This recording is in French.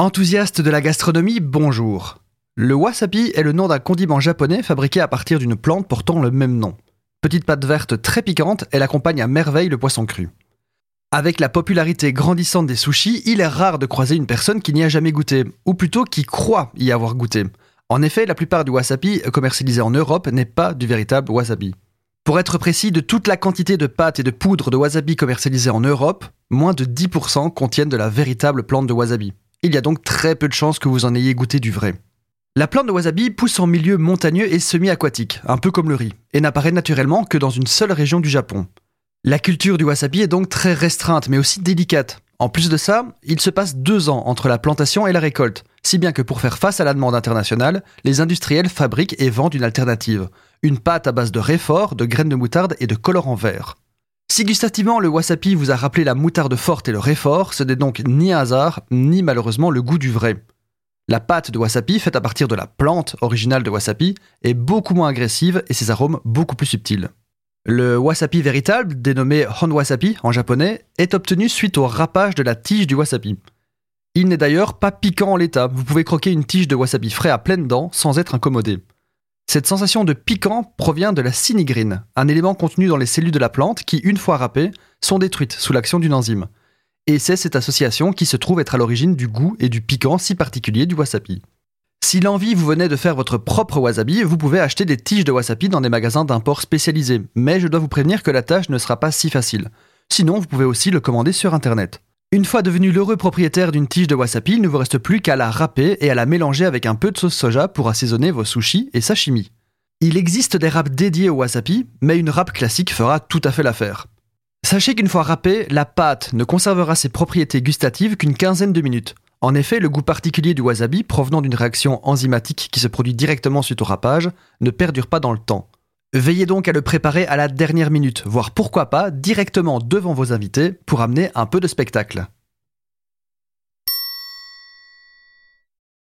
Enthousiaste de la gastronomie, bonjour. Le wasabi est le nom d'un condiment japonais fabriqué à partir d'une plante portant le même nom. Petite pâte verte très piquante, elle accompagne à merveille le poisson cru. Avec la popularité grandissante des sushis, il est rare de croiser une personne qui n'y a jamais goûté, ou plutôt qui croit y avoir goûté. En effet, la plupart du wasabi commercialisé en Europe n'est pas du véritable wasabi. Pour être précis, de toute la quantité de pâte et de poudre de wasabi commercialisée en Europe, moins de 10% contiennent de la véritable plante de wasabi. Il y a donc très peu de chances que vous en ayez goûté du vrai. La plante de wasabi pousse en milieu montagneux et semi-aquatique, un peu comme le riz, et n'apparaît naturellement que dans une seule région du Japon. La culture du wasabi est donc très restreinte, mais aussi délicate. En plus de ça, il se passe deux ans entre la plantation et la récolte, si bien que pour faire face à la demande internationale, les industriels fabriquent et vendent une alternative, une pâte à base de réfort, de graines de moutarde et de colorant vert. Si gustativement le wasabi vous a rappelé la moutarde forte et le réfort, ce n'est donc ni un hasard, ni malheureusement le goût du vrai. La pâte de wasabi, faite à partir de la plante originale de wasabi, est beaucoup moins agressive et ses arômes beaucoup plus subtils. Le wasabi véritable, dénommé hon wasabi en japonais, est obtenu suite au râpage de la tige du wasabi. Il n'est d'ailleurs pas piquant en l'état, vous pouvez croquer une tige de wasabi frais à pleines dents sans être incommodé. Cette sensation de piquant provient de la cynigrine, un élément contenu dans les cellules de la plante qui, une fois râpées, sont détruites sous l'action d'une enzyme. Et c'est cette association qui se trouve être à l'origine du goût et du piquant si particulier du wasabi. Si l'envie vous venait de faire votre propre wasabi, vous pouvez acheter des tiges de wasabi dans des magasins d'import spécialisés, mais je dois vous prévenir que la tâche ne sera pas si facile. Sinon, vous pouvez aussi le commander sur internet. Une fois devenu l'heureux propriétaire d'une tige de wasabi, il ne vous reste plus qu'à la râper et à la mélanger avec un peu de sauce soja pour assaisonner vos sushis et sashimi. Il existe des râpes dédiées au wasabi, mais une râpe classique fera tout à fait l'affaire. Sachez qu'une fois râpée, la pâte ne conservera ses propriétés gustatives qu'une quinzaine de minutes. En effet, le goût particulier du wasabi, provenant d'une réaction enzymatique qui se produit directement suite au râpage, ne perdure pas dans le temps. Veillez donc à le préparer à la dernière minute, voire pourquoi pas directement devant vos invités pour amener un peu de spectacle.